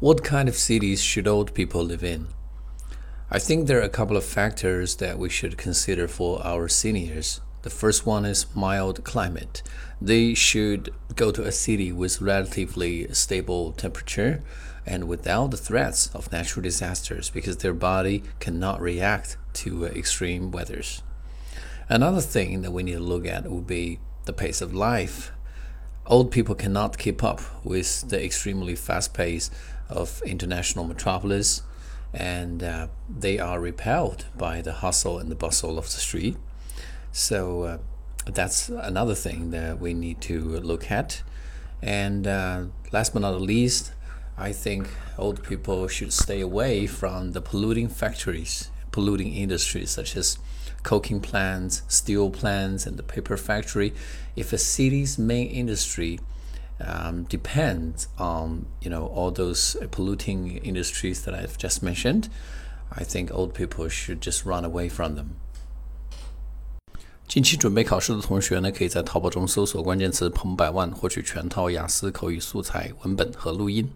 What kind of cities should old people live in? I think there are a couple of factors that we should consider for our seniors. The first one is mild climate. They should go to a city with relatively stable temperature and without the threats of natural disasters because their body cannot react to uh, extreme weathers. Another thing that we need to look at would be the pace of life. Old people cannot keep up with the extremely fast pace of international metropolis and uh, they are repelled by the hustle and the bustle of the street. So uh, that's another thing that we need to look at. And uh, last but not least, I think old people should stay away from the polluting factories, polluting industries such as coking plants, steel plants, and the paper factory. If a city's main industry um, depends on you know all those polluting industries that I've just mentioned, I think old people should just run away from them. 近期准备考试的同学呢，可以在淘宝中搜索关键词“彭百万”，获取全套雅思口语素材、文本和录音。